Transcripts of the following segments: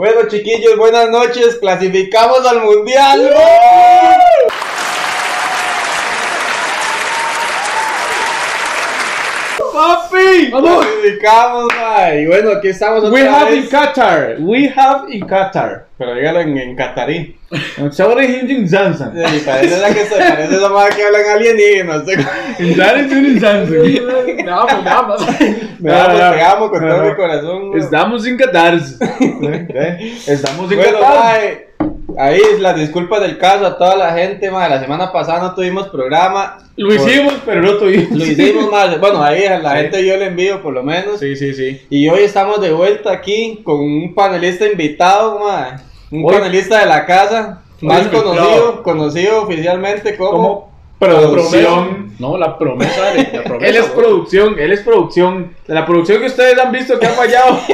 Bueno, chiquillos, buenas noches. Clasificamos al mundial. ¡Papi! ¡Vamos! Clasificamos, mae. Y bueno, aquí estamos otra We have in. Qatar. We have in Qatar. Pero dígalo en, en catarí. Sorry, Hinjin Johnson. Sí, parece la que se parece esa madre que hablan alienígenas. Me amo, me amo. Me amo, No, no, te amo con no, todo no. mi corazón. Estamos en Qatar. Estamos en Bueno, Qatar. mae, ahí las disculpas del caso a toda la gente, mae. La semana pasada no tuvimos programa. Lo hicimos, pero no tuvimos. Lo hicimos más. Bueno, ahí a la Sí. gente yo le envío por lo menos. Sí, sí, sí. Y hoy estamos de vuelta aquí con un panelista invitado, mae. Un Hoy- panelista de la casa. Más conocido, conocido oficialmente como. Como producción. No, la promesa de la promesa. Él es producción, él es producción. De la producción que ustedes han visto que ha fallado.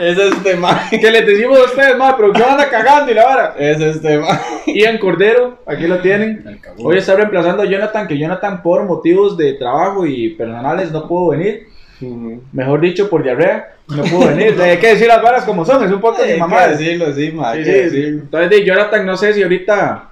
Es este mae. que les decimos a ustedes, más producción anda cagando y la vara. Es este mae. Ian Cordero, aquí lo tienen. Hoy está reemplazando a Jonathan, que Jonathan por motivos de trabajo y personales no pudo venir. Mejor dicho, por diarrea, no pudo venir. Hay que decir las varas como son, es un poco Hay de que mamá. decirlo, sí. Sí, hay sí, que sí. decirlo. Entonces, de Jonathan, no sé si ahorita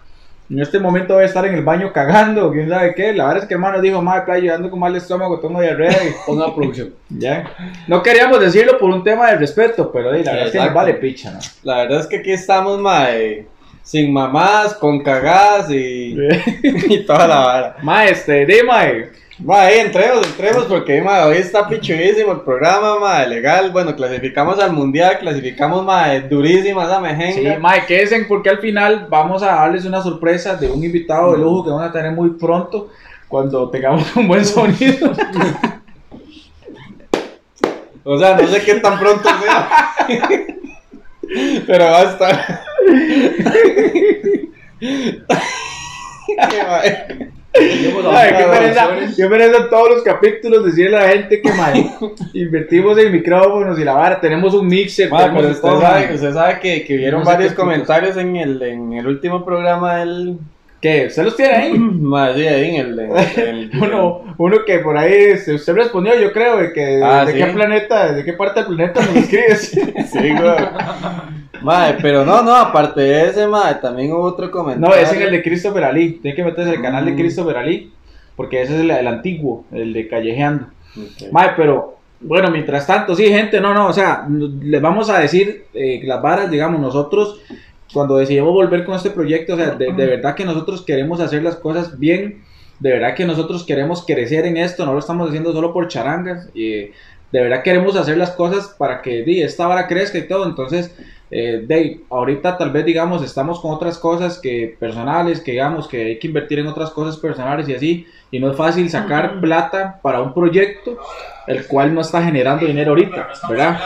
en este momento voy a estar en el baño cagando quién sabe qué. La verdad es que hermano dijo, madre, playa, yo ando con mal estómago, tengo diarrea y Ponga producción. ya. No queríamos decirlo por un tema de respeto, pero di, la Sí, verdad es que nos vale picha, ¿no? La verdad es que aquí estamos, mae. Sin mamás, con cagadas y, y toda la vara. Ma, este, di, mae. Mae, entremos, entremos porque mae, hoy está pichudísimo el programa, mae, legal. Bueno, clasificamos al mundial, clasificamos, mae, durísima esa Sí, mejenga. mae, quédense porque al final vamos a darles una sorpresa de un invitado de lujo que vamos a tener muy pronto cuando tengamos un buen sonido. O sea, no sé qué tan pronto sea. Pero va a estar. Ay, qué pereza, qué pereza todos los capítulos decirle a la gente que mae, invertimos en micrófonos y la vara, tenemos un mixer, Mae, tenemos usted todo, sabe, usted sabe que, que vieron varios comentarios en el, en el último programa del. ¿Qué? ¿Usted los tiene ahí? Sí, ahí en el. en el- Uno, uno que por ahí este, usted respondió, yo creo, de que Ah, de ¿sí? qué planeta, de qué parte del planeta nos escribes. Sí, güey. Mae, pero no, no, aparte de ese, mae, también hubo otro comentario. No, es en el de Christopher Ali. Tiene que meterse en el canal de Mm. Christopher Ali. Porque ese es el, el antiguo, el de Callejeando. Ok. Mae, pero bueno, mientras tanto, sí, gente, no, no, o sea, les vamos a decir eh, las varas, digamos, nosotros, cuando decidimos volver con este proyecto, o sea, de, de verdad que nosotros queremos hacer las cosas bien, de verdad que nosotros queremos crecer en esto, no lo estamos haciendo solo por charangas, y de verdad queremos hacer las cosas para que di, esta vara crezca y todo, entonces, eh, de, ahorita tal vez, digamos, estamos con otras cosas que personales, que digamos, que hay que invertir en otras cosas personales y así, y no es fácil sacar plata para un proyecto el cual no está generando dinero ahorita, ¿verdad?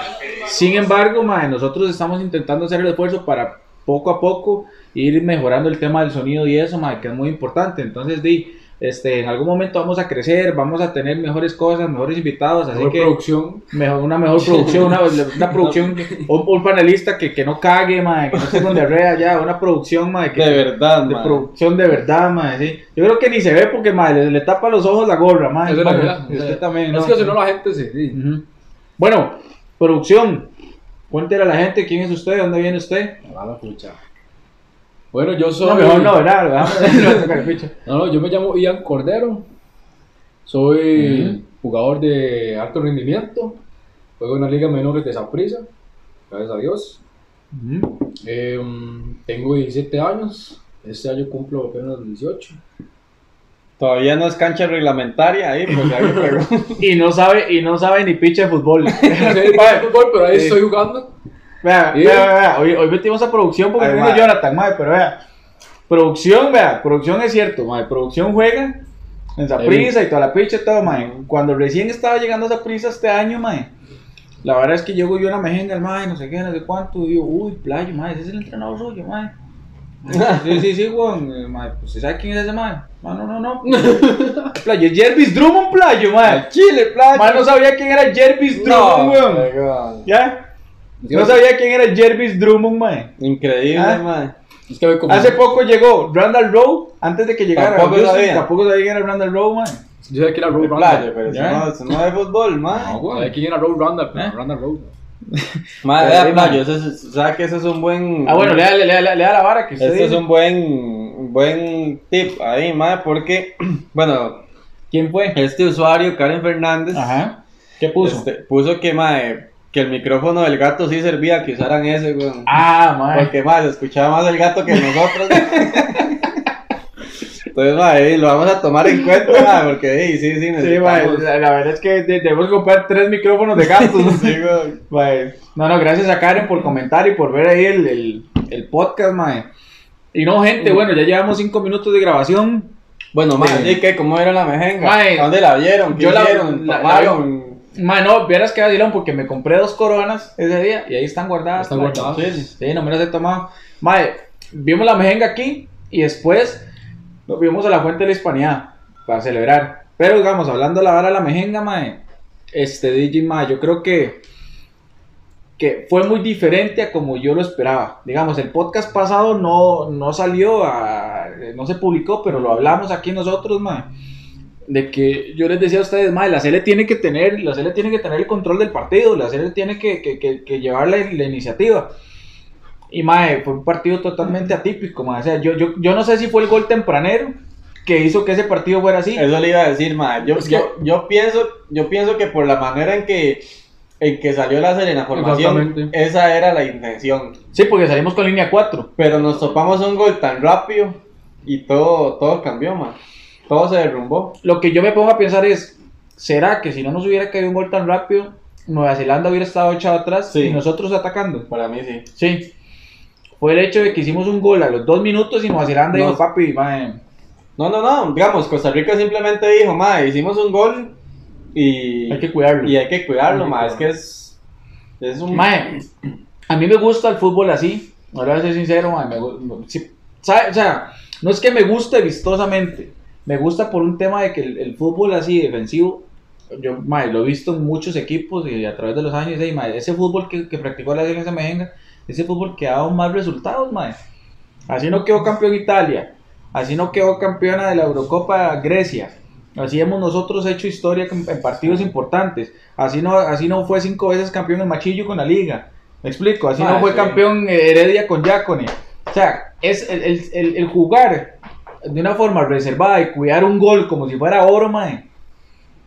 Sin embargo, mae, nosotros estamos intentando hacer el esfuerzo para poco a poco ir mejorando el tema del sonido y eso, mae, que es muy importante. Entonces, di, este, en algún momento vamos a crecer, vamos a tener mejores cosas, mejores invitados, así Mejor que producción. mejor, una mejor producción, una, una producción, un, un panelista que, que no cague, mae, que no esté con diarrea ya, una producción, mae, que, De verdad, de mae. producción de verdad, mae, sí. Yo creo que ni se ve porque, mae, le, le tapa los ojos la gorra, mae. Eso es la usted también, Es ¿no? que si no la gente se. sí. Ujú. Bueno, producción. Cuéntele a la gente quién es usted, dónde viene usted. Ah, la pucha. Bueno, yo soy. No, mejor no, ¿verdad? No, no, yo me llamo Ian Cordero. Soy jugador de alto rendimiento. Juego en la Liga Menores de Saprissa. Gracias a Dios. Eh, tengo 17 años. Este año cumplo apenas 18. Todavía no es cancha reglamentaria ahí, pues pregunto. y no sabe, y no sabe ni pinche de fútbol. No sé de fútbol, pero ahí Sí. estoy jugando. Vea, Sí. vea, vea, Hoy, hoy metimos a producción porque vino. Jonathan, mae, pero vea. Producción, vea, producción es cierto, mae. Producción juega en Saprissa y toda la picha y todo, mae. Cuando recién estaba llegando a Saprissa este año, mae. La verdad es que llego yo a una mejenga, mae, no sé qué, no sé cuánto, y yo, uy, playo, mae, ese es el entrenador suyo, mae. Sí, sí, sí, Juan, eh, mae, pues ¿usted sabe quién es ese mae? No, no, no, no. Playo, Jervis Drummond, playo, mae. Chile, playa. Mae, no sabía quién era Jervis Drummond, weón. weón. ¿Ya? No sabía quién era Jervis Drummond, mae. Increíble, Ah. mae. Es que voy como. Hace poco llegó Randall Rowe, antes de que llegara. Tampoco sabía. Tampoco sabía quién era Randall Rowe, man. Yo sé quién era playa, Randall. pero eso ¿Ya? no, eso no es fútbol, mae. No, güey. ¿Sabía quién era Road Randall? ¿Eh? Randall Road. Madre, Pero vea, sí, playo, ese es- ¿sabe que ese es un buen... Ah, bueno, lea, lea, lea, lea la vara que usted Este es un buen, buen tip ahí, madre, porque, bueno, ¿Quién fue? este usuario, Karen Fernández, Ajá. ¿Qué puso? este, puso que, madre, que el micrófono del gato sí servía que usaran ese, weón. Ah, madre. Porque, madre, se escuchaba más el gato que nosotros. Entonces, madre, lo vamos a tomar en cuenta, madre, porque, sí, sí, sí, Sí, necesitamos... madre, la, la verdad es que de- debemos comprar tres micrófonos de gatos. Sí, weón. Mae, No, no, gracias a Karen por comentar y por ver ahí el, el, el podcast, mae. Y no, gente, bueno, ya llevamos cinco minutos de grabación. Bueno, madre, Sí. ¿y qué? ¿Cómo era la mejenga? ¿A ¿Dónde la vieron? ¿Qué yo la- hicieron? la- la ¿Tomaron? Mae, no, vieras que vacilón porque me compré dos coronas ese día y ahí están guardadas. Están mae. guardadas. Sí, sí, no me las he tomado. Mae, vimos la mejenga aquí y después nos fuimos a la Fuente de la Hispanidad para celebrar. Pero, digamos, hablando de la vara de la mejenga, mae, este DJ, mae, yo creo que que fue muy diferente a como yo lo esperaba. Digamos, el podcast pasado no, no salió, a- no se publicó, pero lo hablamos aquí nosotros, mae. De que yo les decía a ustedes, mae, la CL tiene que tener, la CL tiene que tener el control del partido, la CL tiene que, que, que- que llevar la, la iniciativa. Y mae, fue un partido totalmente atípico, mae. O sea, yo, yo, yo no sé si fue el gol tempranero que hizo que ese partido fuera así. Eso le iba a decir, ma. Yo, yo, yo pienso, yo pienso que por la manera en que, en que salió la Serena formación, esa era la intención. Sí, porque salimos con línea 4. Pero nos topamos un gol tan rápido y todo, todo cambió, ma. Todo se derrumbó. Lo que yo me pongo a pensar es, ¿será que si no nos hubiera caído un gol tan rápido, Nueva Zelanda hubiera estado echado atrás Sí. y nosotros atacando? Para mí sí. Sí. Fue el hecho de que hicimos un gol a los dos minutos y Nueva Zelanda No. dijo, papi, mae, No, no, no. Digamos, Costa Rica simplemente dijo, ma, hicimos un gol y hay que cuidarlo. y hay que cuidarlo, Hay que ma. Es que es, es un... Mae, a mí me gusta el fútbol así. Ahora voy a ser sincero, me sí, ¿sabe? O sea, no es que me guste vistosamente. Me gusta por un tema de que el, el fútbol así defensivo, yo mae, lo he visto en muchos equipos y a través de los años. y, mae, ese fútbol que, que practicó la Alianza Mejenga, ese fútbol que ha dado más resultados, mae. Así no quedó campeón Italia. Así no quedó campeona de la Eurocopa Grecia. Así hemos nosotros hecho historia en partidos importantes. Así no, así no fue cinco veces campeón en Machillo con la liga. Me explico, así Ah, no fue sí. campeón Heredia con Yacone. O sea, es el, el- el- el jugar de una forma reservada y cuidar un gol como si fuera oro, mae.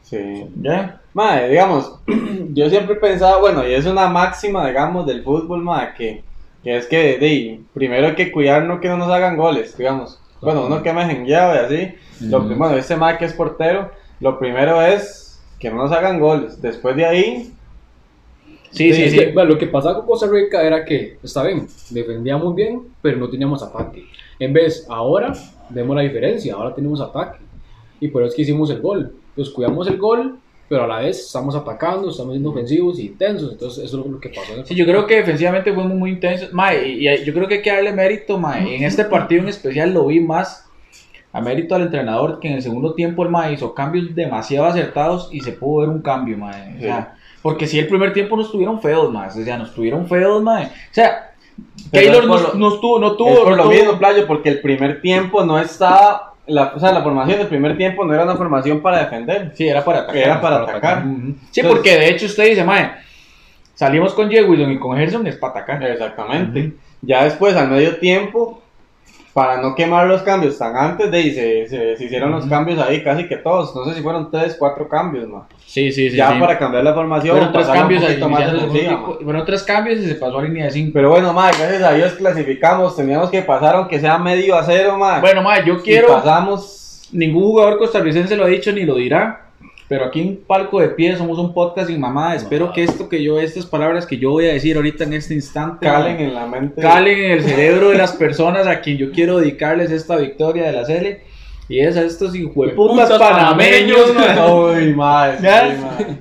Sí. ¿Ya? Madre, digamos, yo siempre he pensado, bueno, y es una máxima, digamos, del fútbol, madre, que, que es que, de, primero hay que cuidarnos que no nos hagan goles, digamos. Bueno, uno que me jengueaba y así. Lo Ujú. prim- bueno, este madre que es portero, lo primero es que no nos hagan goles. Después de ahí, Sí, sí, sí. que, bueno, lo que pasaba con Costa Rica era que, está bien, defendíamos bien, pero no teníamos ataque. En vez, ahora vemos la diferencia, ahora tenemos ataque. Y por eso es que hicimos el gol. Pues cuidamos el gol, pero a la vez estamos atacando, estamos siendo ofensivos y intensos. Entonces, eso es lo que pasó. en Sí, yo creo que defensivamente fuimos muy intensos. Mae, y, y yo creo que hay que darle mérito, mae. En este partido en especial lo vi más a mérito al entrenador que en el segundo tiempo el mae hizo cambios demasiado acertados y se pudo ver un cambio, mae. O sea, porque si el primer tiempo nos tuvieron feos, mae. O sea, nos tuvieron feos, mae. O sea, Pero Taylor es por nos, lo- nos tuvo, no tuvo, es por no lo tuvo- mismo, Playo, porque el primer tiempo no estaba, la, o sea, la formación del primer tiempo no era una formación para defender. Sí, era para atacar. Era para atacar. Sí, Entonces- porque de hecho usted dice, mae, salimos con Jay Wilson y con Gerson es para atacar. Exactamente. Ya después, al medio tiempo, para no quemar los cambios tan antes de ahí, se, se- se hicieron los cambios ahí casi que todos. No sé si fueron tres, cuatro cambios, ¿no? Sí, sí, sí. ya sí. para cambiar la formación, Fueron tres cambios, ahí, más fueron- tres y se pasó a línea de 5. Pero bueno, ma, gracias a Dios clasificamos. Teníamos que pasar aunque sea medio a cero, ma. Bueno, mae, yo Y quiero. pasamos. Ningún jugador costarricense lo ha dicho ni lo dirá. Pero aquí en Palco de Pie somos un podcast sin mamá. Espero que esto que yo, estas palabras que yo voy a decir ahorita en este instante, Calen en la mente. calen en el cerebro de las personas a quien yo quiero dedicarles esta victoria de la Cele. Y es a estos hijueputas Putas panameños, panameños. Uy, ma, sí, ¿Ya? ma.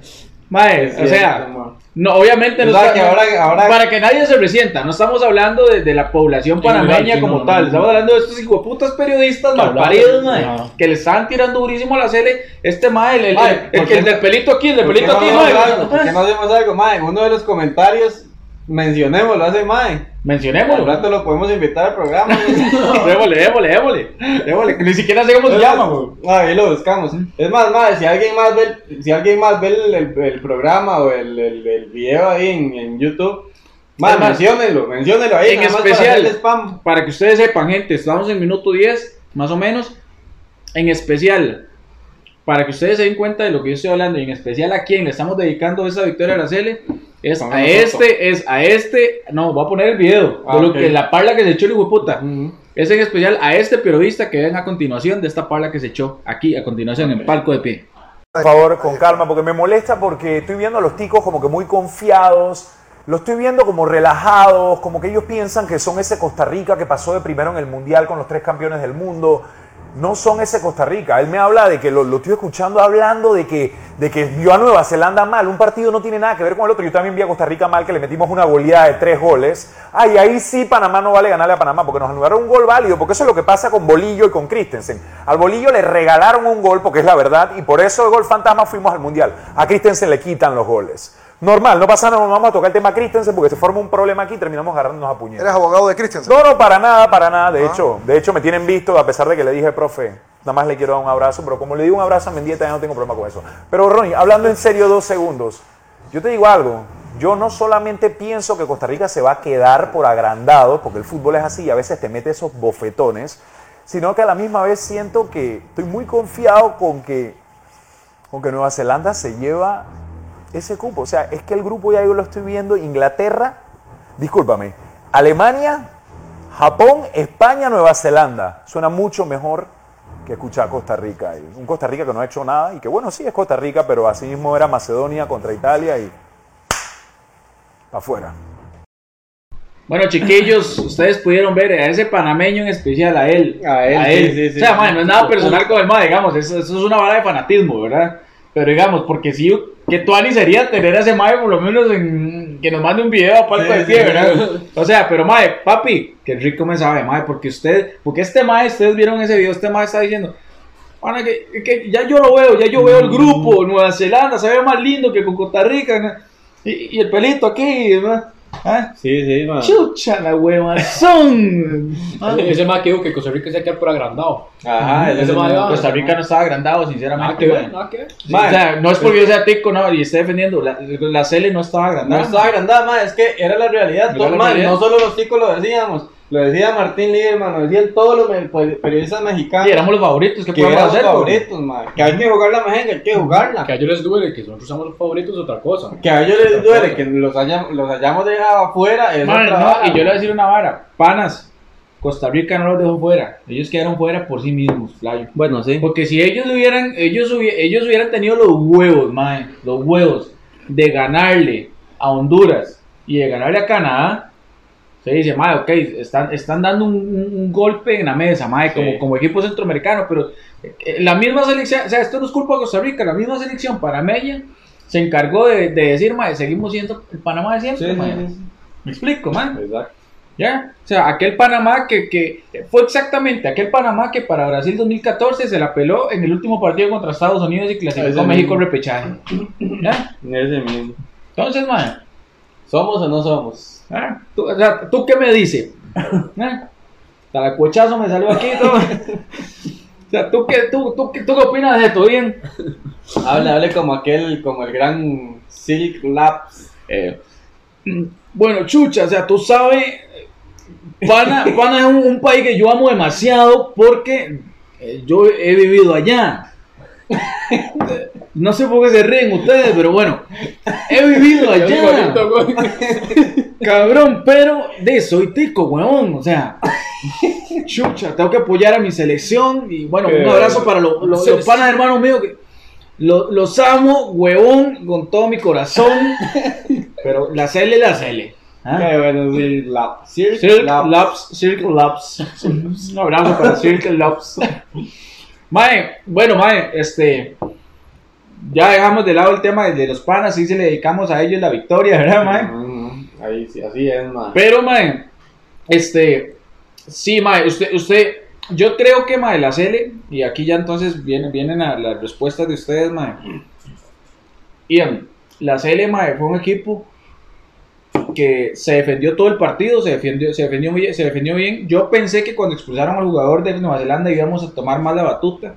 Mae, Es o sea. No, obviamente O no sea, está- que ahora- ahora- para que nadie se resienta, no estamos hablando de, de la población panameña sí, como no, tal, no. estamos hablando de estos hijueputas periodistas malparidos, mae, que le estaban tirando durísimo a la Cele, este mae, el, el, Mae, el- el ¿por que qué el del pelito aquí, el del ¿Por qué pelito no aquí, mae. ¿Por qué no hacemos algo, ma? En uno de los comentarios mencionémoslo hace mae. Al Mencionémoslo. rato lo podemos invitar al programa. Démosle, démosle, démosle. Démosle. Ni siquiera sé cómo se llama, güey. Ah, ahí lo buscamos. Es más, mae, si alguien más ve, el- si alguien más ve el, el- el programa o el, video ahí en, en YouTube, mae, menciónenlo, menciónenlo ahí. en para especial. hacerle spam. Para que ustedes sepan, gente, estamos en minuto 10, más o menos. En especial, para que ustedes se den cuenta de lo que yo estoy hablando, y en especial a quién le estamos dedicando esa victoria a Araceli, es a nosotros. este, es a este, no, voy a poner el video, Ah, de lo que la parla que se echó el hijo de puta. Ujú. Es en especial a este periodista que ven a continuación de esta parla que se echó aquí, a continuación, en palco de pie. Por favor, con calma, porque me molesta porque estoy viendo a los ticos como que muy confiados, los estoy viendo como relajados, como que ellos piensan que son ese Costa Rica que pasó de primero en el Mundial con los tres campeones del mundo. No son ese Costa Rica. Él me habla de que lo, lo estoy escuchando hablando de que, de que vio a Nueva Zelanda mal. Un partido no tiene nada que ver con el otro. Yo también vi a Costa Rica mal que le metimos una goleada de tres goles. Ay, ahí sí Panamá no vale ganarle a Panamá porque nos anularon un gol válido. Porque eso es lo que pasa con Bolillo y con Christensen. Al Bolillo le regalaron un gol porque es la verdad y por eso el gol fantasma fuimos al Mundial. A Christensen le quitan los goles. Normal, no pasa nada, no vamos a tocar el tema Christensen porque se forma un problema aquí y terminamos agarrándonos a puñetas. ¿Eres abogado de Christensen? No, no, para nada, para nada. De hecho, de hecho me tienen visto, a pesar de que le dije, profe, nada más le quiero dar un abrazo, pero como le digo un abrazo a Mendieta, ya no tengo problema con eso. Pero Ronnie, hablando en serio dos segundos, yo te digo algo. Yo no solamente pienso que Costa Rica se va a quedar por agrandado, porque el fútbol es así y a veces te mete esos bofetones, sino que a la misma vez siento que estoy muy confiado con que, con que Nueva Zelanda se lleva ese cupo. O sea, es que el grupo ya yo lo estoy viendo, Inglaterra, discúlpame, Alemania, Japón, España, Nueva Zelanda. Suena mucho mejor que escuchar Costa Rica. Y Un Costa Rica que no ha hecho nada y que bueno, sí es Costa Rica, pero así mismo era Macedonia contra Italia y afuera. Bueno, chiquillos, ustedes pudieron ver a ese panameño en especial, a él. A él, sí, sí, sí. o sea, mae, no es nada personal con el digamos, eso, eso es una vara de fanatismo, ¿verdad? Pero digamos, porque sí, que Tuani sería tener a ese mae por lo menos en, que nos mande un video a palco Sí, de pie, sí. ¿verdad? O sea, pero mae, papi, que rico me sabe, mae, porque usted, porque este mae, ustedes vieron ese video, este mae está diciendo, "Pana, que, que ya yo lo veo, ya yo veo el grupo, Nueva Zelanda, se ve más lindo que con Costa Rica, ¿no? y, y el pelito aquí, ¿no? ¿Ah? Sí, sí, man. Chucha la huevazón. Ese más que dijo que Costa Rica se queda por agrandado. Ajá, Ese ese va- Costa Rica no estaba agrandado, sinceramente. O sea, no es porque yo sea tico, no, y esté defendiendo. La, la Cele no estaba No agrandada. estaba agrandada, ma, es que era la realidad. Todo, la ma, realidad. No solo los chicos lo decíamos, lo decía Martín Lieberman, lo decían todos los periodistas mexicanos. Sí, éramos los favoritos. ¿Qué que podemos éramos hacer? favoritos, ma, que hay que jugar la mejenga, hay que jugarla. Que a ellos les duele que nosotros somos los favoritos otra cosa. Que a ellos les duele que los, hayam- los hayamos dejado afuera. Es Man, otra no, vara. y yo le voy a decir una vara. Panas, Costa Rica no los dejó fuera. Ellos quedaron fuera por sí mismos, Flayo. Bueno, sí. Porque si ellos hubieran, ellos, ellos hubieran tenido los huevos, mae, los huevos de ganarle a Honduras y de ganarle a Canadá, se dice, mae, ok, están, están dando un, golpe en la mesa, mae, como, Sí. como equipo centroamericano, pero eh, la misma selección, o sea, esto no es culpa de Costa Rica, la misma selección panameña se encargó de, de decir, mae, seguimos siendo el Panamá de siempre, Sí, mae. Me explico, mae. Exacto. ¿Ya? O sea, aquel Panamá que, que fue exactamente aquel Panamá que para Brasil 2014 se la peló en el último partido contra Estados Unidos y clasificó a México repechaje. ¿Ya? Ese mismo. Entonces, man, ¿Somos o no somos? ¿Ah? ¿Tú, o sea, ¿tú qué me dices? ¿Ah? Talacuechazo me salió aquí todo. O sea, ¿tú qué, tú, tú, qué- tú qué opinas de esto? Bien. Hable, hable como aquel, como el gran Silk Labs. Eh, bueno, chucha, o sea, tú sabes, Pana, Pana es un, un país que yo amo demasiado porque eh, yo he vivido allá. No sé por qué se ríen ustedes, pero bueno, he vivido allá, cabrón, pero de soy tico, weón, o sea, chucha, tengo que apoyar a mi selección y bueno, un abrazo para los, los, los panas hermanos míos que lo- los amo, huevón, con todo mi corazón, pero la Cele, la Cele. ¿ah? Bueno, Silk Labs. Circle. Labs, Circle Labs. Un abrazo para Circle Labs. Mae, bueno, Mae, este. Ya dejamos de lado el tema de los panas, sí se le dedicamos a ellos la victoria, ¿verdad, Mae? Ahí sí, así es, man. Pero, Mae, este. Sí, Mae, usted, usted. Yo creo que, Mae, la Cele, y aquí ya entonces vienen, vienen a las respuestas de ustedes, Mae. Ian, la Cele, Mae, fue un equipo que se defendió todo el partido, se defendió, se defendió, bien, se defendió bien. Yo pensé que cuando expulsaron al jugador de Nueva Zelanda íbamos a tomar más la batuta.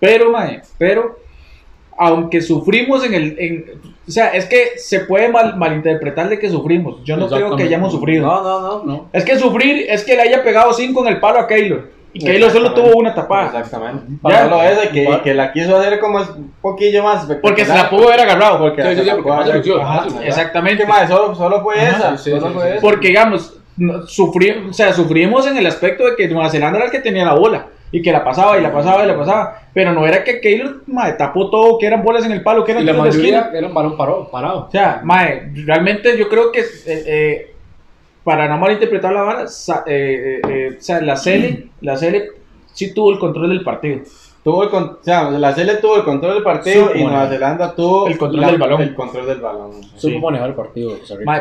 Pero, mae, pero, aunque sufrimos en el... en- o sea, es que se puede mal, malinterpretar de que sufrimos. Yo no creo que hayamos sufrido. No, no, no. No. Es que sufrir es que le haya pegado 5 en el palo a Keylor. Y Keylor solo tuvo una tapada. Exactamente. Ya. Solo ese que, que la quiso hacer como un poquillo más Porque se la pudo haber agarrado. Porque Sí, sí, sí, porque más más ilusión. Exactamente. Mae, solo, solo fue Ajá, esa. sí, solo sí, fue sí. esa. Porque, digamos, sufrí, o sea, sufrimos en el aspecto de que Nueva Zelanda era el que tenía la bola. Y que la pasaba y la pasaba y la pasaba. Pero no era que Keylor mae, tapó todo, que eran bolas en el palo, que eran Y la tiros de esquina. mayoría era un balón parado. parado. O sea, mae, realmente yo creo que, eh, eh, para no malinterpretar la vara, sa- eh, eh, eh, o sea, la Cele, la Cele sí tuvo el control del partido. Tuvo el con- o sea, la Cele tuvo el control del partido Sí, y Nueva. Zelanda tuvo El control la- del balón. El control del balón. Supo manejar el partido.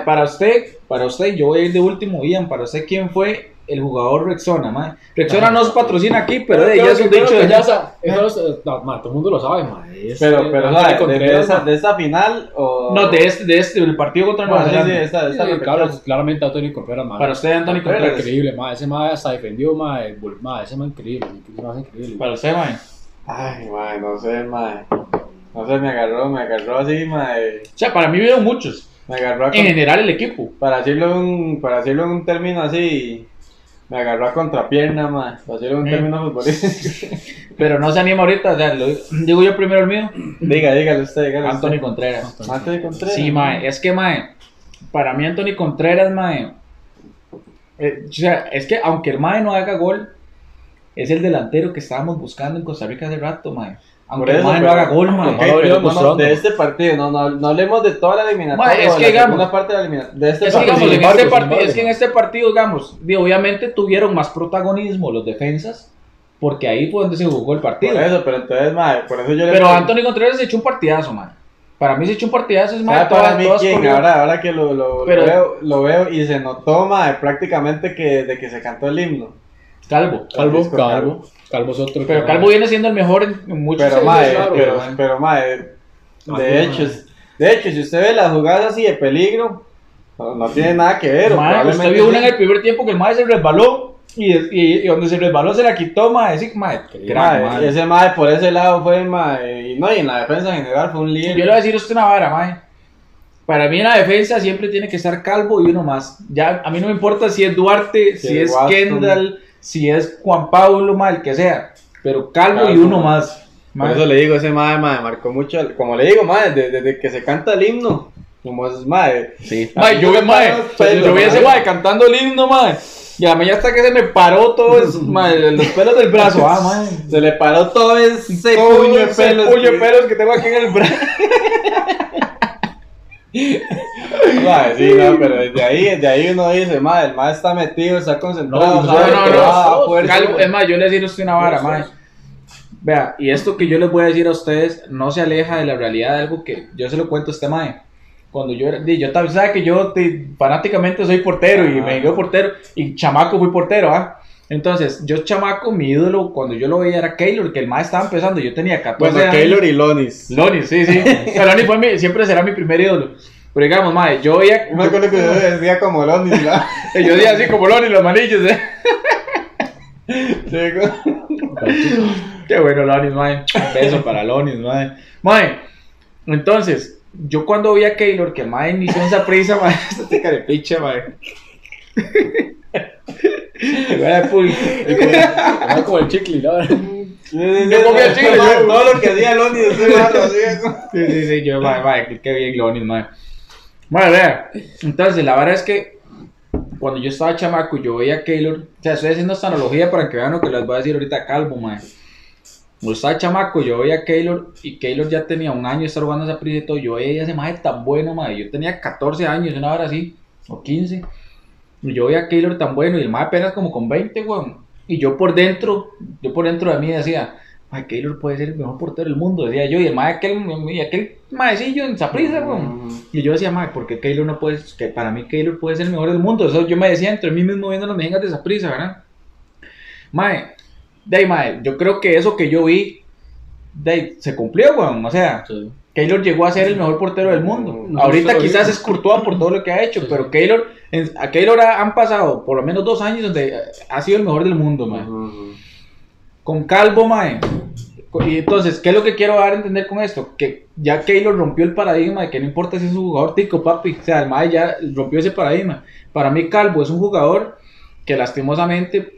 Para usted, para usted, yo voy a ir de último, Ian, para usted, ¿quién fue el jugador Rexona, mae? Rexona no se patrocina aquí, pero de ella es un dicho de ya sa- eso es- no, ma, todo el mundo lo sabe, ma. Es, Pero, eh, pero. De, de Contreras, esa, ma. de esa final o. No, de este, de este, del partido contra Nueva Bueno, sí, sí, Zelanda. esta, esta claro, claramente Anthony Contreras, ma. Para usted, Anthony Contreras. Increíble, ma. Ese ma hasta defendió, ma. el vol- ma, ese ma increíble. increíble. Para usted, mae. Ay, mae, no sé, mae. No sé, me agarró, me agarró así, mae. O sea, para mí vieron muchos. Me agarró a En general, el equipo. para decirlo en un, para decirlo en un término así, me agarró a contrapierna, mae. Para en un Mm. término futbolístico. Pero no se anima ahorita. O sea, lo- digo yo primero el mío. Diga, dígale usted, dígale Anthony usted. Contreras. Anthony Contreras. Sí, mae. Es que, mae, para mí Anthony Contreras, mae. eh, o sea, es que aunque el mae no haga gol, es el delantero que estábamos buscando en Costa Rica hace rato, mae. Aunque eso, no haga gol, no de este partido, no, no, no hablemos de toda la eliminatoria. Es que digamos- parte de la eliminatoria. De este Es que, partido. digamos, sin en embargo, este partido, es que en este partido, digamos, di, obviamente tuvieron más protagonismo los defensas, porque ahí fue donde se jugó el partido. Por eso, pero entonces, mae, por eso yo le Pero Anthony Contreras se echó un partidazo, man. Para mí se echó un partidazo, es más, ¿sabe para mí quién? Ahora, ahora que lo, lo, veo, lo veo y se notó, mae, prácticamente que de que se cantó el himno. Calvo. Calvo, Calvo. Calvo es otro. Pero Calvo viene siendo el mejor en, muchos. Pero, mae, pero, mae. pero, mae, de hecho, de hecho, si usted ve las jugadas así de peligro, no, tiene nada que ver. Mae, usted vio una en el primer tiempo que el mae se resbaló y, y, y donde se resbaló se la quitó, mae. Sí, mae, gran, Mae, mae. ese mae por ese lado fue mae, y no, y en la defensa en general fue un Yo líder. le voy a decir a usted una vara, mae. Para mí en la defensa siempre tiene que estar Calvo y uno más. Ya, a mí no me importa si es Duarte, Si si es. Kendall, si es Juan Pablo, mae, el que sea. Pero Calvo, y uno más. Por eso le digo, ese mae, mae, marcó mucho, como le digo, mae, desde, desde que se canta el himno, como es mae. Sí. Mí yo, pelos, yo vi a ese mae cantando el himno, mae. Y a mañana hasta que se me paró todo eso, mae, los pelos del brazo. Ah, mae. Se le paró todo ese Todo puño de ese pelos. puño de pelos que tengo aquí en el brazo. Mae, sí, no, pero desde ahí, desde ahí uno dice, mae, el mae está metido, está concentrado, No, no, sabe no, que no, va a no, fuerza. Calvo, es más, yo le decir a usted una vara, dos. Vea, y esto que yo les voy a decir a ustedes no se aleja de la realidad de algo que yo se lo cuento a este mae. Cuando yo era, yo también sabe que yo te- fanáticamente soy portero y Ah. me digo portero y chamaco fui portero, ¿ah? Entonces, yo chamaco, mi ídolo, cuando yo lo veía era Keylor, que el mae estaba empezando, yo tenía 14 Bueno, años. Keylor y Lonis. Lonis, sí, sí. Pero Lonis fue mi- siempre será mi primer ídolo. Pero digamos, mae, yo veía... Me acuerdo que yo decía como Lonis, ¿verdad? Yo decía así como Lonis, los manillos, ¿eh? Qué bueno, Lonis, mae. Un beso para Lonis, mae. Mae, entonces, yo cuando vi a Keylor, que el mae inició esa prisa, mae, esta tica de picha, mae. El mae de Era como el chicle, ¿no? Sí, sí, sí, Yo comía yo- Todo lo que hacía Lonis, mae lo hacía. Sí, sí, sí, yo, mae, mae, qué bien Lonis, mae. Bueno, vea, entonces, la verdad es que cuando yo estaba chamaco, yo veía a Keylor, o sea, estoy haciendo esta analogía para que vean lo que les voy a decir ahorita calvo, mae. Cuando estaba chamaco, yo veía a Keylor y Keylor ya tenía un año de estar jugando esa prisa y todo. Yo veía ese mae tan bueno, mae. Yo tenía 14 años, una hora así, o 15. Yo veía a Keylor tan bueno y el mae apenas como con 20, weón. Y yo por dentro, yo por dentro de mí decía, mae, Keylor puede ser el mejor portero del mundo, decía yo. Y el mae, aquel, y aquel maecillo en Saprissa, weón. Y yo decía, mae, ¿por qué Keylor no puede, que para mí Keylor puede ser el mejor del mundo? Eso yo me decía entre mí mismo viendo las mejengas de esa prisa, ¿verdad? Mae, de ahí, mae, yo creo que eso que yo vi, de ahí, se cumplió, weón, o sea, Sí. Keylor llegó a ser el mejor portero del mundo. No, Ahorita quizás es Courtois por todo lo que ha hecho, Sí, pero. Keylor, en- a Keylor ha- han pasado por lo menos dos años donde eh, ha sido el mejor del mundo, mae. Con Calvo, mae. Y entonces, ¿qué es lo que quiero dar a entender con esto? Que ya Keylor rompió el paradigma de que no importa si es un jugador tico, papi. O sea, el mae ya rompió ese paradigma. Para mí, Calvo es un jugador que lastimosamente,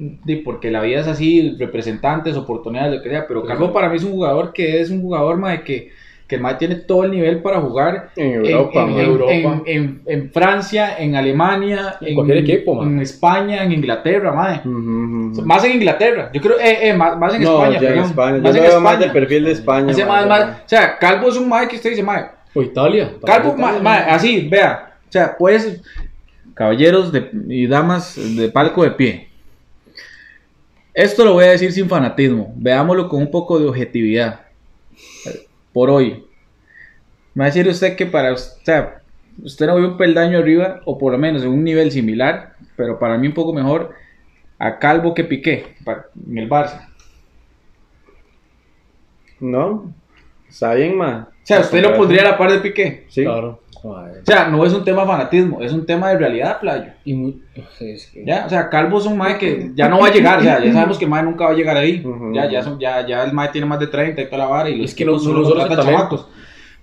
porque la vida es así, representantes, oportunidades, lo que sea, pero Calvo para mí es un jugador que es un jugador, mae, que, que el mae tiene todo el nivel para jugar En Europa, en, Europa. en- en- en Francia, en Alemania, En cualquier equipo, mae. en España, en Inglaterra, mae. Más en Inglaterra, yo creo, eh, eh, más, más en No, España, ya en. España. Yo Más lo en veo más España. del perfil de España. Ese mae, mae o sea, Calvo es un mae que usted dice, mae, O Italia. Calvo, Italia, mae, así, vea, o sea, pues, caballeros de- y damas de palco de pie. Esto lo voy a decir sin fanatismo, veámoslo con un poco de objetividad. Por hoy. Me va a decir usted que para usted, no ve un peldaño arriba, o por lo menos en un nivel similar, pero para mí un poco mejor, a Calvo que Piqué, en el Barça. No, está bien, ma. O sea, usted lo pondría a la par de Piqué. Sí. Claro. O sea, no es un tema de fanatismo, es un tema de realidad, playo. Y muy- es que- Ya, o sea, Calvo es un mae que ya no va a llegar, o sea, ya sabemos que el mae nunca va a llegar ahí. Ya, ya, son, ya, ya el mae tiene más de 30 y toda la vara y los Es que no- solo contratan chamacos.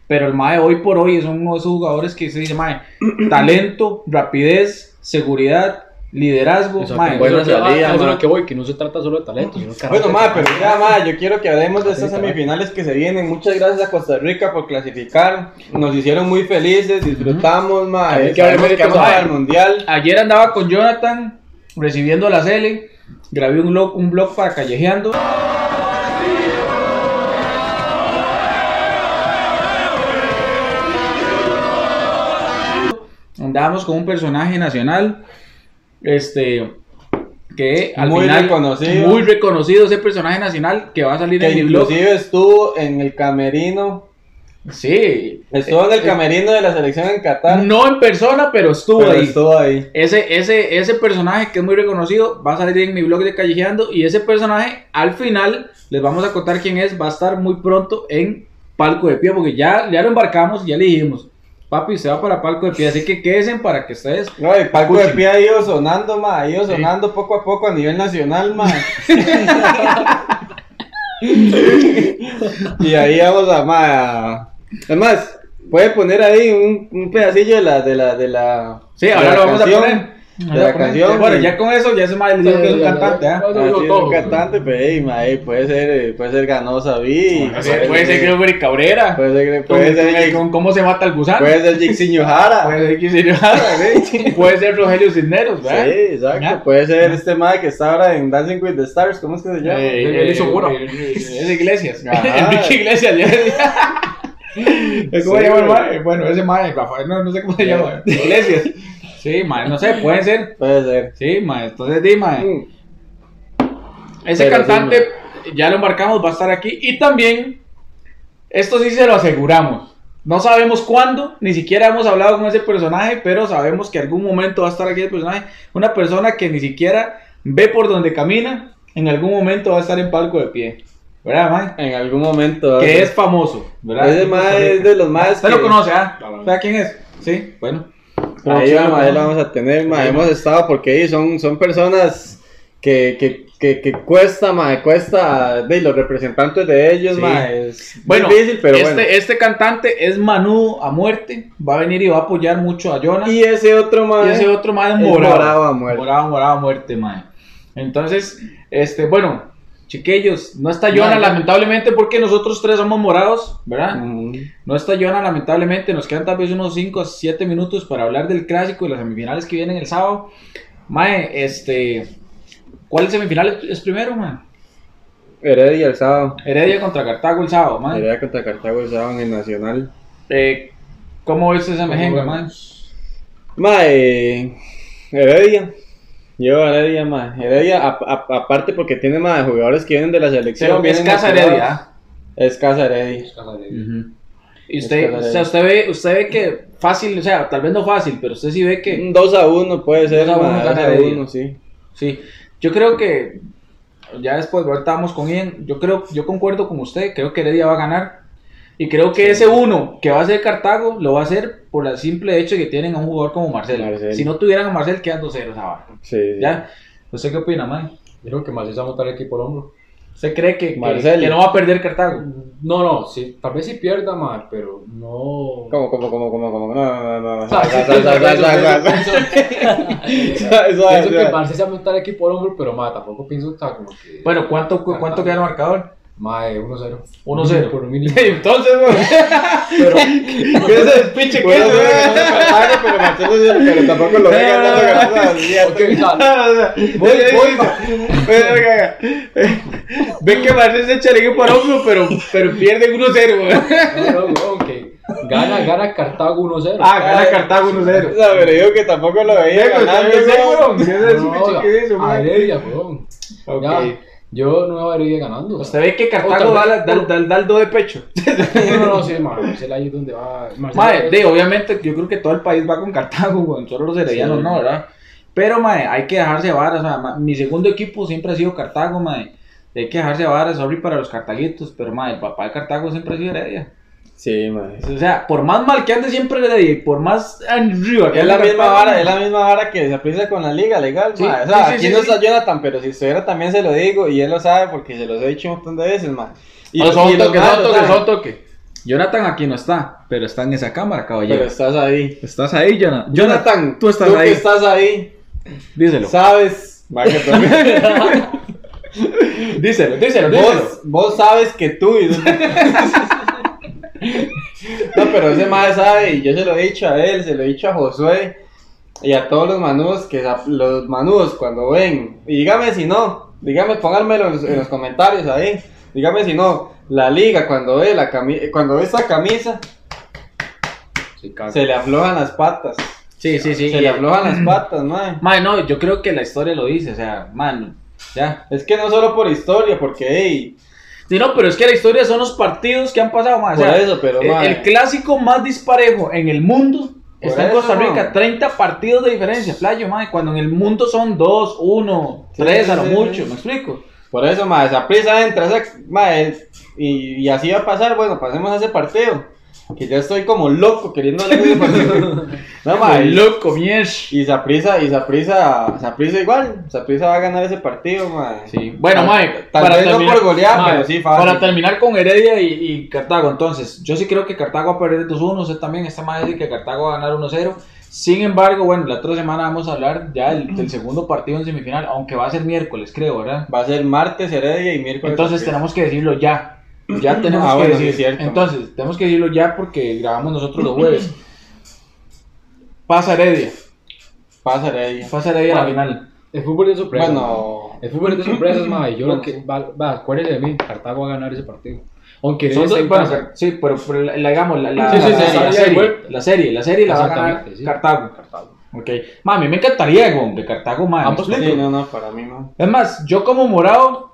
Pero el mae hoy por hoy es uno de esos jugadores que se dice, mae, talento, rapidez, seguridad, liderazgo, Exacto. mae. Buena Eso es lo que- salida, ah, eso es ma. lo que voy, que no se trata solo de talento, sino Bueno, carácter. ma, pero ya, ma, yo quiero que hablemos de estas semifinales que se vienen. Muchas gracias a Costa Rica por clasificar. Nos hicieron muy felices, disfrutamos, ma. También eh, que Sabemos que vamos al mundial. Ayer andaba con Jonathan recibiendo la Cele, grabé un blog, un blog para Callejeando. Andábamos con un personaje nacional, este, que al Muy final, reconocido. muy reconocido ese personaje nacional que va a salir Que en mi blog. estuvo en el camerino. Sí, Estuvo en el camerino de la selección en Qatar. no en persona, pero estuvo pero ahí. estuvo ahí. Ese, ese, ese personaje que es muy reconocido va a salir en mi blog de Callejeando y ese personaje al final les vamos a contar quién es, va a estar muy pronto en Palco de Pie porque ya, ya lo embarcamos y ya le dijimos, papi, usted va para Palco de Pie, así que quédense para que ustedes... No, el Paco de. Pie ha ido sonando, ma, ha ido Sí. sonando poco a poco a nivel nacional, ma. y ahí vamos a, ma, a- Es más, puede poner ahí un, un pedacillo de la, de la, de la... Sí, ahora la lo vamos canción. a poner. De la canción, Bueno, ya con eso ya se me les digo que es un cantante, ¿ah? Ah, sí, es todo. un cantante, pero hey, ma, eh, puede ser, eh, puede ser Ganosa Vi, Puede ser- Gregory Cabrera. puede ser, puede ser, con- Jix- con cómo se mata el gusano. puede ser Jara. Puede ser Jara, ¿sí? Puede ser Rogelio Cisneros, Sí, ¿verdad? exacto. Ya. Puede ser este ma que está ahora en Dancing with the Stars, ¿cómo es que se llama? Eh, Él hizo puro. eh, eh, Es Iglesias. Enrique Iglesias. ya. ¿Cómo Sí, se llama el mae? Bueno, ese mae, Rafael, no, no sé cómo se llama. Iglesias. Sí, mae, no sé, puede ser. Puede ser. Sí, mae, entonces di, mae. Mm. Ese Pero cantante, ya lo embarcamos, va a estar aquí. Y también, esto sí se lo aseguramos. No sabemos cuándo, ni siquiera hemos hablado con ese personaje, pero sabemos que algún momento va a estar aquí el personaje. Una persona que ni siquiera ve por donde camina, en algún momento va a estar en palco de pie. ¿Verdad, mae? En algún momento. Que es famoso, ¿verdad? Ese mae es de los más. Usted que- lo conoce, ¿ah? ¿Sabe quién es? Sí, bueno. Ahí vamos, ahí vamos a tener, ma. Hemos estado porque ahí son, son personas que, que, que, que cuesta, ma. Cuesta. De los representantes de ellos, Sí. ma. Es Bueno, difícil, pero este, bueno. este cantante es Manu a muerte. Va a venir y va a apoyar mucho a Jonah. Y ese otro, ma. Y ese otro más es es morado. morado a muerte. Morado, morado a muerte, mae. Entonces, este, bueno, chiquillos, no está Jonah Mae. lamentablemente porque nosotros tres somos morados, ¿verdad? No está Jonah lamentablemente, nos quedan tal vez unos 5 a 7 minutos para hablar del clásico y las semifinales que vienen el sábado. Mae, este, ¿cuál semifinal es, primero, mae? Heredia el sábado. Heredia contra Cartago el sábado, mae. Heredia contra Cartago el sábado en el Nacional. Eh, ¿Cómo ves esa mejenga, mae? Ma, eh, Heredia. Yo Heredia, ma. Heredia, a- a- aparte porque tiene más jugadores que vienen de la selección. Pero es casa. Heredia. Es casa Heredia. Y usted, o sea, usted ve, usted ve que fácil, o sea, tal vez no fácil, pero usted sí ve que, Un 2 a 1 puede ser, 2 a ma, 1 2 gana a Heredia. 1, sí. sí, yo creo que, ya después, ahorita vamos con Ian, yo creo, yo concuerdo con usted, creo que Heredia va a ganar, Y creo que ese uno que va a ser Cartago lo va a hacer por el simple hecho de que tienen a un jugador como Marcel. Marcel. Si no tuvieran a Marcel, quedan 2-0 esa. Sí, sí. ¿Ya? ¿Usted qué opina, Mae? Yo creo que más se va a montar el equipo al hombro. ¿Usted cree que, que- Marcel. que no va a perder Cartago? No, no, sí, tal vez sí pierda, más, pero no. ¿Cómo, cómo, cómo, cómo, cómo? No, no, no, no. Sí, pienso- que suave. Marce se va a montar el equipo al hombro, pero más, tampoco pienso que como que. Bueno, ¿cuánto, cu- cuánto queda el marcador? Mae, 1-0. 1-0. Por un mínimo. Entonces, güey. Pero, ¿Qué es el pinche que es? pero Marcelo sí, pero tampoco lo ve ganando ganando. ok, dale. Voy, voy. Ven que Marcel se echa el equipo al hombro, pero, pero pierde 1-0, güey. No, no, no, que gana, gana Cartago 1-0. Ah, gana Cartago 1-0. No, pero digo que tampoco lo veía ganando. güey. ¿Qué es ese No, pinche que es eso, a mae? Heredia, weón. Ok. Yo no veo a Heredia ganando. Usted ve que Cartago da, da, da, da el do de pecho. No, no, no, sí, mae, Marcel ahí es donde va. Es- de, obviamente yo creo que todo el país va con Cartago, güey, solo los heredianos Sí. no, ¿verdad? Pero, mae, hay que dejarse varas, o sea, ma- mi segundo equipo siempre ha sido Cartago, mae. Hay que dejarse varas, sorry para los cartaguitos, pero, mae, el papá de Cartago siempre ha sido Heredia. Sí, man. O sea, por más mal que ande siempre y por más arriba que Es la misma vara, es la misma vara que se aplica con la liga legal, Sí. O sea, sí, aquí sí, no sí. está Jonathan, pero si estuviera también se lo digo y él lo sabe porque se los he dicho un montón de veces, man. Y, No, son y los toque, son toque, saben. son toque. Jonathan aquí no está, pero está en esa cámara, caballero. Pero estás ahí. Estás ahí, Jonathan. Jonathan, tú estás tú ahí. que estás ahí, Díselo. sabes, Díselo, díselo, díselo. vos, vos sabes que tú y- No, pero ese madre sabe y yo se lo he dicho a él, se lo he dicho a Josué y a todos los manudos que los manudos cuando ven, y dígame si no, dígame, pónganmelo en los, en los comentarios ahí, dígame si no, la liga cuando ve la cami- cuando ve esa camisa Sí, se le aflojan las patas, Sí, sí, sí. se le aflojan las patas, madre. Mae, no, yo creo que la historia lo dice, o sea, man, ya. Es que no solo por historia, porque hey, Sí, no, pero es que la historia son los partidos que han pasado, o por sea, eso, pero el, el clásico más disparejo en el mundo Por está en Costa Rica, mae. 30 partidos de diferencia, playo, mae, cuando en el mundo son 2, 1, Sí, 3 a lo mucho. ¿me explico? Por eso, ma, esa prisa entra, esa, ma, es- y, y así va a pasar, bueno, pasemos a ese partido. Que ya estoy como loco queriendo partido. No, ma, y, loco, mies. y Saprisa, y Saprisa, Saprisa igual, Saprisa va a ganar ese partido, ma. Sí. Bueno, mae, tal para vez terminar- no por golear, mae, pero sí fácil. Para terminar con Heredia y, y Cartago, entonces, yo sí creo que Cartago va a perder 2-1, usted también, esta madre dice que Cartago va a ganar 1-0. Sin embargo, bueno, la otra semana vamos a hablar ya del, del segundo partido en semifinal, aunque va a ser miércoles, creo, ¿verdad? Va a ser martes, Heredia y miércoles. Entonces Saprissa. tenemos que decirlo ya. Ya tenemos Ah, que bueno, sí, decir. es cierto. Entonces, tenemos que decirlo ya porque grabamos nosotros los jueves. Pasa Heredia. Pasa Heredia. Pasa Heredia a la final. El fútbol es de sorpresa. Bueno, El fútbol es de sorpresas, ma. y Yo lo que. Va, va, acuérdese de mí. Cartago va a ganar ese partido. Aunque Son dos- bueno, casa. sí, pero, pero la, la- digamos, la, la, Sí, sí, la sí, serie, sí, la, sí, serie, la serie, la serie la va a ganar. Cartago. Cartago. Ok. Ma, a mí me encantaría, güey, de Cartago, ma. ¿me Ambos explico? sí, no, no, para mí no. Es más, yo como morado,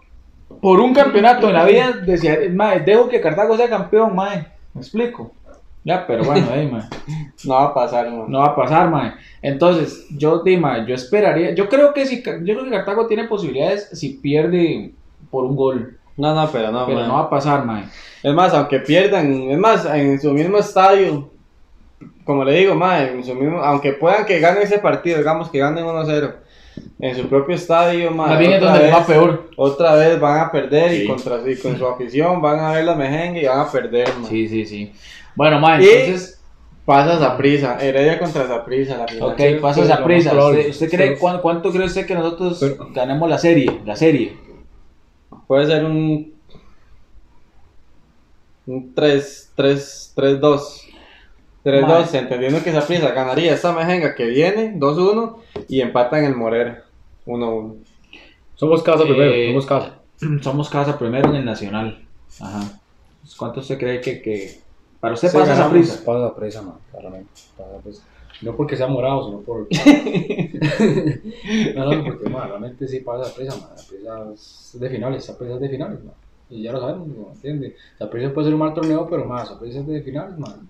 por un campeonato en la vida, decía, ma, dejo que Cartago sea campeón, ma. ¿Me explico? Ya, pero bueno, ahí, ma. No va a pasar, no. No va a pasar, mae. Entonces, yo, di, mae, yo esperaría. Yo creo que si, yo creo que Cartago tiene posibilidades si pierde por un gol. No, no, pero no, pero no va a pasar, mae. Es más, aunque pierdan, es más, en su mismo estadio, como le digo, ma, en su mismo, aunque puedan que ganen ese partido, digamos que ganen 1-0, en su propio estadio, Más bien es otra donde vez- va peor. Otra vez van a perder Sí. y, contra, y con su afición van a ver la mejengue y van a perder. Sí, sí, sí. Bueno, mae, Y- entonces. Pasa Zaprisa, Heredia contra Zaprisa la final. Ok, pasa lo prisa. ¿Usted, usted cree, ¿Cuánto cree usted que nosotros Pero- ganemos la serie? La serie. Puede ser un, un 3, 3, 3-2. 3-2, Ma. entendiendo que Zaprisa ganaría esta mejenga que viene, 2-1, y empatan el Morera, 1-1. Somos casa Eh, primero. Somos casa. Somos casa primero en el Nacional. Ajá. Pues, ¿Cuánto usted cree que, que para usted Sí, pasa esa prisa? Pasa esa prisa, man. Claramente. Pasa esa prisa. No porque sea morado, sino por. no, no, porque man, realmente sí pasa esa prisa, man. La prisa es de finales, esa prisa es de finales, man. Y ya lo sabemos, ¿me entiendes? La prisa puede ser un mal torneo, pero más, esa prisa es de finales, man.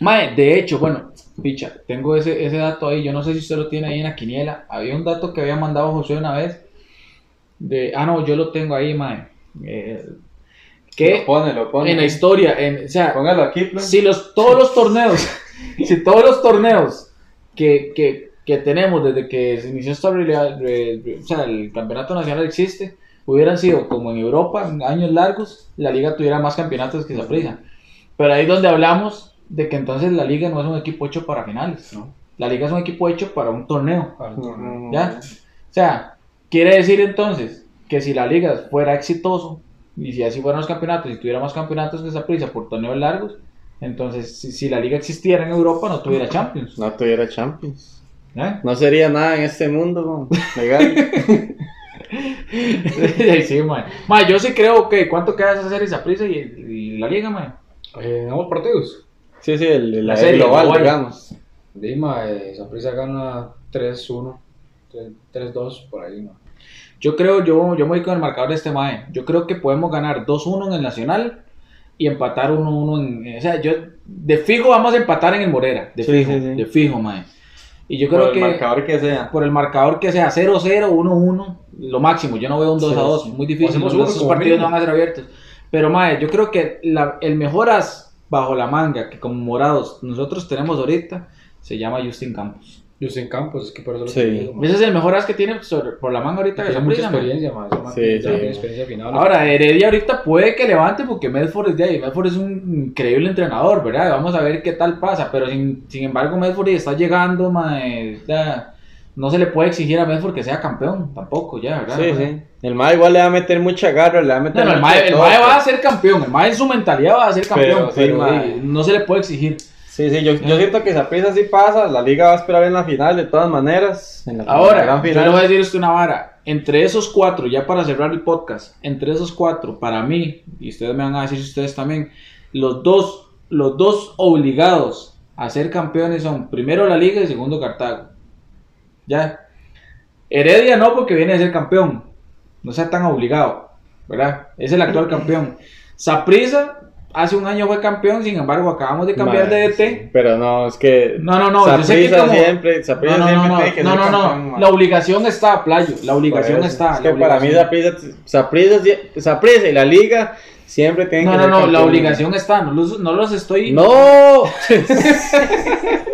Mae, de hecho, bueno, picha, tengo ese, ese dato ahí, yo no sé si usted lo tiene ahí en la quiniela. Había un dato que había mandado José una vez. De, ah, no, yo lo tengo ahí, mae. Eh, que Lo pone, lo pone. en la historia, en, o sea, Póngalo aquí, pues. si los, todos los torneos, si todos los torneos que, que, que tenemos desde que se inició esta o sea, el campeonato nacional existe, hubieran sido como en Europa, en años largos, la liga tuviera más campeonatos que prisa Pero ahí donde hablamos de que entonces la liga no es un equipo hecho para finales, ¿no? la liga es un equipo hecho para un torneo. Para torneo. ¿Ya? O sea, quiere decir entonces que si la liga fuera exitoso y si así fueran los campeonatos y tuviera más campeonatos que esa prisa por torneos largos, entonces si, si la liga existiera en Europa no tuviera Champions. No tuviera Champions. ¿eh? No sería nada en este mundo, ¿no? legal. Sí, man. Man, yo sí creo que cuánto queda esa serie esa prisa y, y la liga, man. Eh, partidos. Sí, sí, el, el- La la serie global, global. digamos. Dima, eh, Saprissa gana 3-1, 3- 3-2 por ahí, ¿no? Yo creo, yo, yo me voy con el marcador de este mae. Yo creo que podemos ganar 2-1 en el Nacional y empatar 1-1 en. O sea, yo de fijo vamos a empatar en el Morera. De Sí, fijo, sí, sí. de fijo, mae. Y yo Por creo el que marcador que sea. por el marcador que sea 0-0, 1-1, lo máximo. Yo no veo un 2-2, Sí, muy difícil. como partidos mínimo. no van a ser abiertos. Pero, mae, yo creo que la- el mejor as bajo la manga que como morados nosotros tenemos ahorita se llama Justin Campos. Justin Campos, es que por eso lo Sí. digo, man. Ese es el mejor as que tiene sobre- por la manga ahorita Tiene mucha experiencia, man Sí, tiene- sí. ya tiene experiencia final. Ahora, Heredia ahorita puede que levante porque Medford es de ahí. Medford es un increíble entrenador, ¿verdad? Vamos a ver qué tal pasa. Pero sin, sin embargo, Medford está llegando, mae, ya, no se le puede exigir a Medford que sea campeón tampoco, ya, ¿verdad? Sí, sí. El MAE igual le va a meter mucha garra, le va a meter No, no, el Mae, el Mae va a pues. ser campeón. El Mae en su mentalidad va a ser campeón. Pero Pero, sí, eh, no se le puede exigir. Sí, sí, yo, yo siento que esa prisa sí pasa, la liga va a esperar en la final de todas maneras. En la, Ahora, gran yo le voy a decir usted una vara. Entre esos cuatro, ya para cerrar el podcast, entre esos cuatro, para mí, y ustedes me van a decir ustedes también, los dos, los dos obligados a ser campeones son primero la Liga y segundo Cartago. Ya. Heredia no, porque viene a ser campeón. No sea tan obligado, ¿verdad? Es el actual campeón. Saprisa hace un año fue campeón, sin embargo, acabamos de cambiar de DT. sí, Pero no, es que. No, no, no, yo sé que Saprissa como- siempre, No, no, siempre no, no, tiene que no, no, no. campeón. La obligación está, Playo. La obligación está. Es que para mí Saprissa y la liga siempre tienen No, que no, ser no, la obligación está. No los, no los estoy. ¡No!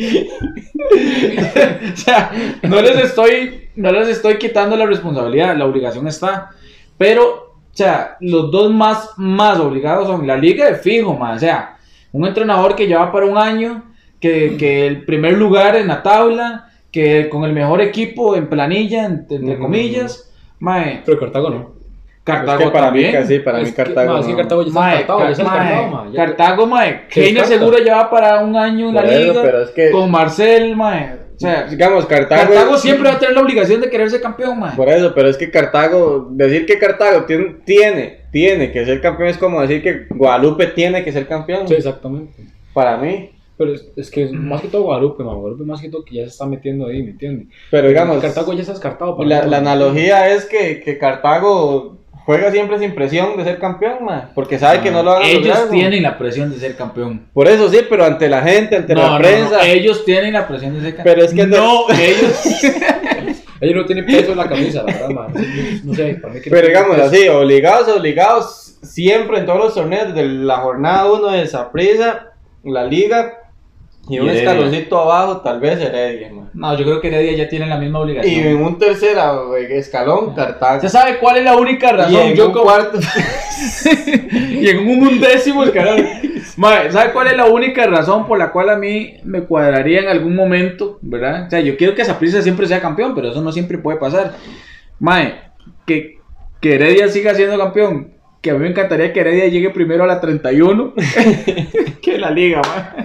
o sea, no les estoy, no les estoy quitando la responsabilidad. La obligación está. Pero, o sea, los dos más, más obligados son la liga de fijo, man. O sea, un entrenador que lleva para un año, que, que el primer lugar en la tabla, que con el mejor equipo en planilla, entre, entre comillas. Mae, Pero Cartago no. Cartago es que para mí, también. que sí, para Es mí que, Cartago. ma, es que no. Cartago ya está Mae, ya está mae, Cartago, mae. Seguro ya va para un año en la eso, liga. pero es que- Con Marcel, mae. O sea, Digamos, Cartago. Cartago siempre va a tener la obligación de querer ser campeón, mae. Por eso, pero es que Cartago, decir que Cartago tiene, tiene, tiene que ser campeón es como decir que Guadalupe tiene que ser campeón. Sí, exactamente. Para mí. Pero es, es que es más que todo Guadalupe, ma. Guadalupe más que todo que ya se está metiendo ahí, ¿me entiendes? Pero digamos, Cartago ya está descartado. para la, mí, la analogía es que, que Cartago juega siempre sin presión de ser campeón, ma, porque sabe que no lo van a Ellos lograr, ma. tienen la presión de ser campeón. Por eso sí, pero ante la gente, ante No, la no, prensa. no, ellos tienen la presión de ser campeón. Pero es que no, ellos. Ellos no tienen peso en la camisa, la verdad, ma. No, sé, para mí que Pero digamos así, obligados, obligados, siempre en todos los torneos, desde la jornada 1 de Saprissa, la liga, y, Y un Heredia. escaloncito abajo, tal vez Heredia, ma. No, yo creo que Heredia ya tiene la misma Y obligación. en un tercer ah, escalón, Cartago. ¿Usted sabe cuál es la única Y razón? en Yo un como- cuarto. y en un undécimo el canal. Mae, ¿sabe cuál es la única razón por la cual a mí me cuadraría en algún momento, verdad? O sea, yo quiero que Saprissa siempre sea campeón, pero eso no siempre puede pasar. Mae, que, que Heredia siga siendo campeón. Que a mí me encantaría que Heredia llegue primero a la 31 que la liga, mae.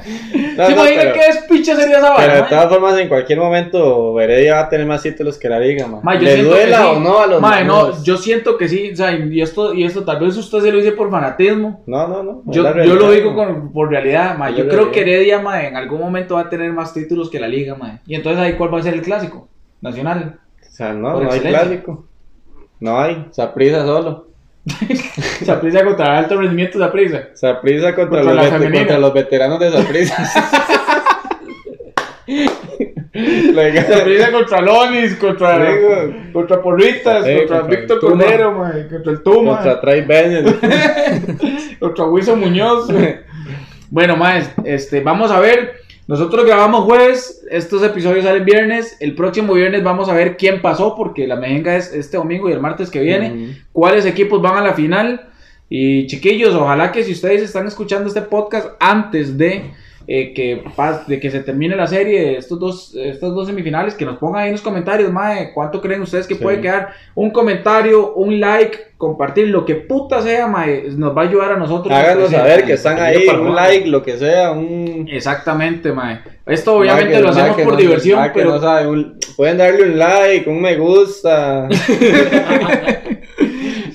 No, ¿Se no, imagina pero- qué despicha sería esa Pero vara, de todas formas, en cualquier momento, Heredia va a tener más títulos que la liga, ma. Ma, yo ¿Le duela sí. o no a los Ma, no, yo siento que sí, o sea, y esto, y esto tal vez usted se lo dice por fanatismo, No, no, no. Yo, yo lo digo con, por realidad, ma. Es Yo creo que. Heredia, ma, en algún momento va a tener más títulos que la liga, ma. Y entonces ahí cuál va a ser el clásico nacional. O sea, no, por no hay clásico. No hay. Saprisa solo. Saprissa contra alto rendimiento Saprissa. Saprisa contra, Contra los la contra los veteranos de Saprisa. Pelean contra Lonis, contra, contra Porritas, Sí, contra, contra Víctor. Cordero, contra el Tuma, Contra contra, Trey Bennett. Wilson Muñoz. bueno, más, este, vamos a ver. Nosotros grabamos jueves, estos episodios salen viernes. El próximo viernes vamos a ver quién pasó, porque la mejenga es este domingo y el martes que viene. Cuáles equipos van a la final. Y chiquillos, ojalá que si ustedes están escuchando este podcast antes de, eh, que, de que se termine la serie, estos dos, estas dos semifinales, que nos pongan ahí en los comentarios, mae, cuánto creen ustedes que Sí. puede quedar. Un comentario, un like, compartir, lo que puta sea, mae, nos va a ayudar a nosotros. Háganos saber que están ahí, para un like, lo que sea, un... Exactamente, mae. Esto obviamente Mae, lo hacemos por no- diversión, pero... no sabe, un- pueden darle un like, un me gusta.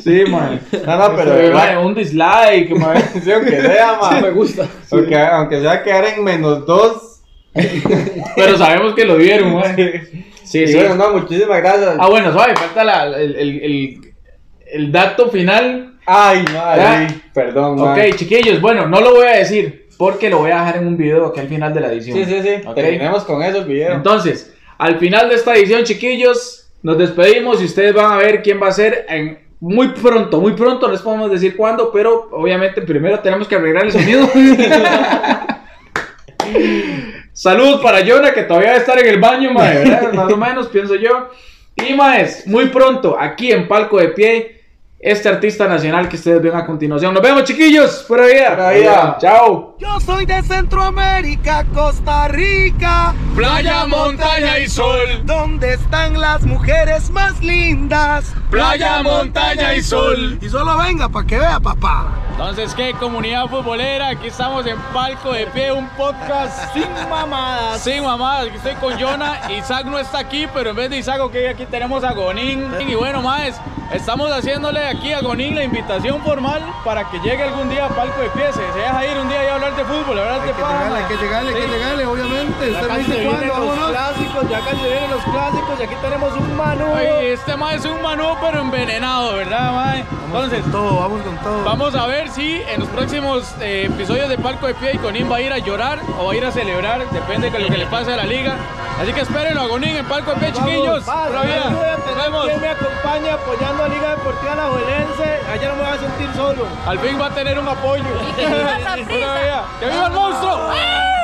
Sí, mae. No, no, pero... Un dislike, mae. Sí, aunque sea, Sí, me gusta. Aunque, aunque sea quedar en menos dos. pero sabemos que lo vieron, mae. Sí, y sí. bueno, no, muchísimas gracias. Ah, bueno, suave, falta la- el, el- el- el dato final. Ay, madre, Ya. perdón, Ok, ma. chiquillos, bueno, no lo voy a decir porque lo voy a dejar en un video aquí al final de la edición. Sí, sí, sí. Ok. Terminemos con eso el video. Entonces, al final de esta edición, chiquillos, nos despedimos y ustedes van a ver quién va a ser en muy pronto, muy pronto, no les podemos decir cuándo, pero obviamente primero tenemos que arreglar el sonido. Saludos para Jonah, que todavía debe estar en el baño, mae, ¿verdad? Más o menos, pienso yo. Y maes, muy pronto, aquí en Palco de Pie, este artista nacional que ustedes ven a continuación. Nos vemos, chiquillos. Pura vida. Pura vida. Chao. Yo soy de Centroamérica, Costa Rica, Playa, montaña y sol. donde están las mujeres más lindas. Playa, montaña y sol. Y solo venga para que vea, papá. Entonces, ¿qué comunidad futbolera? Aquí estamos en Palco de Pie, un podcast sin mamadas. Sin mamadas, aquí estoy con Jonah. Isaac no está aquí, pero en vez de Isaac, ok, aquí tenemos a Gonín. Y bueno, más, estamos haciéndole aquí a Gonín la invitación formal para que llegue algún día a Palco de Pie. Se, deja ir un día y hablar de fútbol, hablar de paja, mae. llegarle, Sí. llegarle, obviamente. Ya casi se vienen los clásicos, ya casi vienen los clásicos y aquí tenemos un Manu. este mae es un Manu pero envenenado, ¿verdad, mae? Entonces, todo, vamos con todo. vamos a ver si en los próximos eh, episodios de Palco de Pie y Gonín va a ir a llorar o va a ir a celebrar, depende de lo que le pase a la liga. Así que esperen a Gonín en Palco de Pie, chiquillos. Vida. Nos vemos. me acompaña apoyando a Liga Deportiva La Allá no me voy a sentir solo. Al fin va a tener un apoyo. Pura vida. ¡Que viva el monstruo!